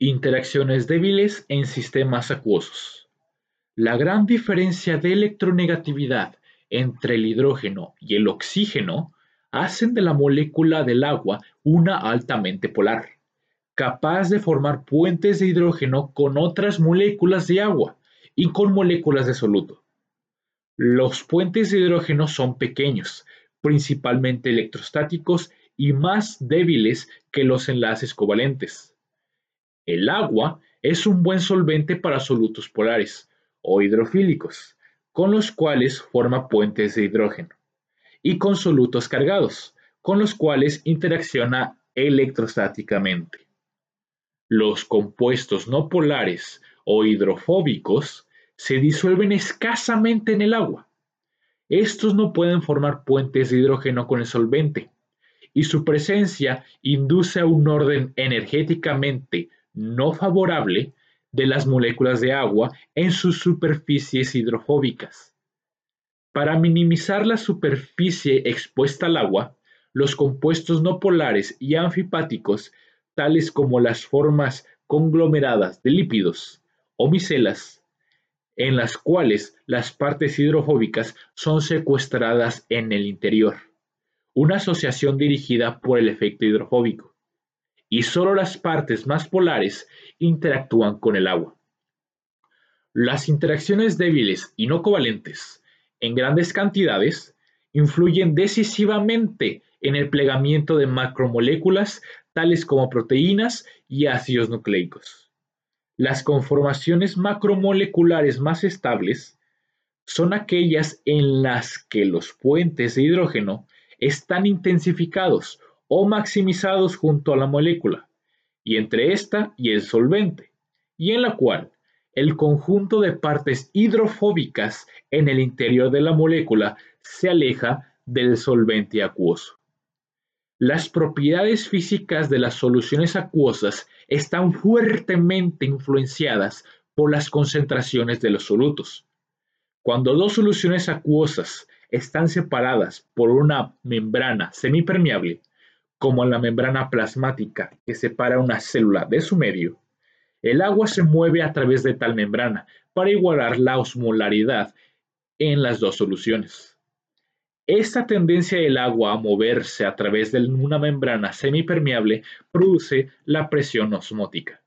Interacciones débiles en sistemas acuosos. La gran diferencia de electronegatividad entre el hidrógeno y el oxígeno hacen de la molécula del agua una altamente polar, capaz de formar puentes de hidrógeno con otras moléculas de agua y con moléculas de soluto. Los puentes de hidrógeno son pequeños, principalmente electrostáticos y más débiles que los enlaces covalentes. El agua es un buen solvente para solutos polares o hidrofílicos, con los cuales forma puentes de hidrógeno, y con solutos cargados, con los cuales interacciona electrostáticamente. Los compuestos no polares o hidrofóbicos se disuelven escasamente en el agua. Estos no pueden formar puentes de hidrógeno con el solvente, y su presencia induce a un orden energéticamente no favorable de las moléculas de agua en sus superficies hidrofóbicas. Para minimizar la superficie expuesta al agua, los compuestos no polares y anfipáticos, tales como las formas conglomeradas de lípidos o micelas, en las cuales las partes hidrofóbicas son secuestradas en el interior, una asociación dirigida por el efecto hidrofóbico y solo las partes más polares interactúan con el agua. Las interacciones débiles y no covalentes en grandes cantidades influyen decisivamente en el plegamiento de macromoléculas tales como proteínas y ácidos nucleicos. Las conformaciones macromoleculares más estables son aquellas en las que los puentes de hidrógeno están intensificados o maximizados junto a la molécula, y entre esta y el solvente, y en la cual el conjunto de partes hidrofóbicas en el interior de la molécula se aleja del solvente acuoso. Las propiedades físicas de las soluciones acuosas están fuertemente influenciadas por las concentraciones de los solutos. Cuando dos soluciones acuosas están separadas por una membrana semipermeable, como la membrana plasmática que separa una célula de su medio, el agua se mueve a través de tal membrana para igualar la osmolaridad en las dos soluciones. Esta tendencia del agua a moverse a través de una membrana semipermeable produce la presión osmótica.